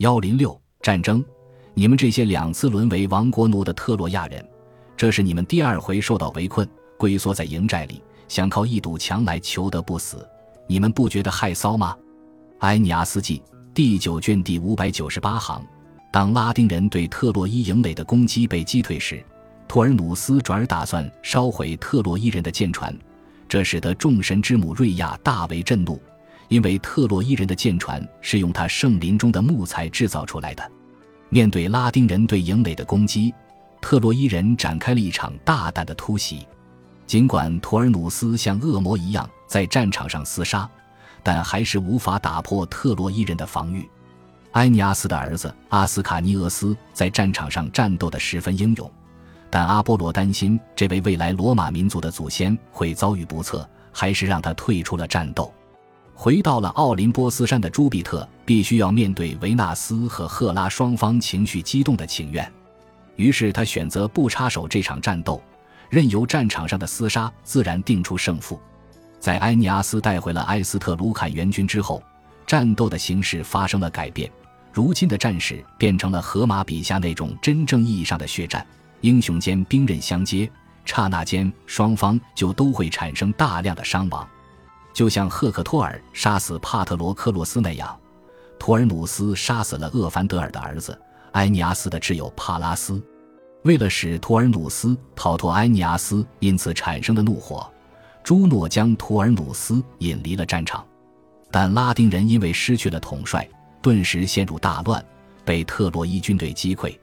幺零六战争，你们这些两次沦为亡国奴的特洛亚人，这是你们第二回受到围困，龟缩在营寨里，想靠一堵墙来求得不死，你们不觉得害臊吗？埃尼阿斯记第九卷第五百九十八行。当拉丁人对特洛伊营垒的攻击被击退时，托尔努斯转而打算烧毁特洛伊人的舰船，这使得众神之母瑞亚大为震怒。因为特洛伊人的舰船是用他圣林中的木材制造出来的。面对拉丁人对营垒的攻击，特洛伊人展开了一场大胆的突袭。尽管图尔努斯像恶魔一样在战场上厮杀，但还是无法打破特洛伊人的防御。埃尼阿斯的儿子阿斯卡尼俄斯在战场上战斗得十分英勇，但阿波罗担心这位未来罗马民族的祖先会遭遇不测，还是让他退出了战斗。回到了奥林波斯山的朱庇特，必须要面对维纳斯和赫拉双方情绪激动的请愿，于是他选择不插手这场战斗，任由战场上的厮杀自然定出胜负。在埃尼阿斯带回了埃斯特鲁坎援军之后，战斗的形势发生了改变。如今的战事变成了荷马笔下那种真正意义上的血战，英雄间兵刃相接，刹那间双方就都会产生大量的伤亡。就像赫克托尔杀死帕特罗克洛斯那样，图尔努斯杀死了厄凡德尔的儿子埃尼阿斯的挚友帕拉斯。为了使图尔努斯逃脱埃尼阿斯因此产生的怒火，朱诺将图尔努斯引离了战场。但拉丁人因为失去了统帅，顿时陷入大乱，被特洛伊军队击溃。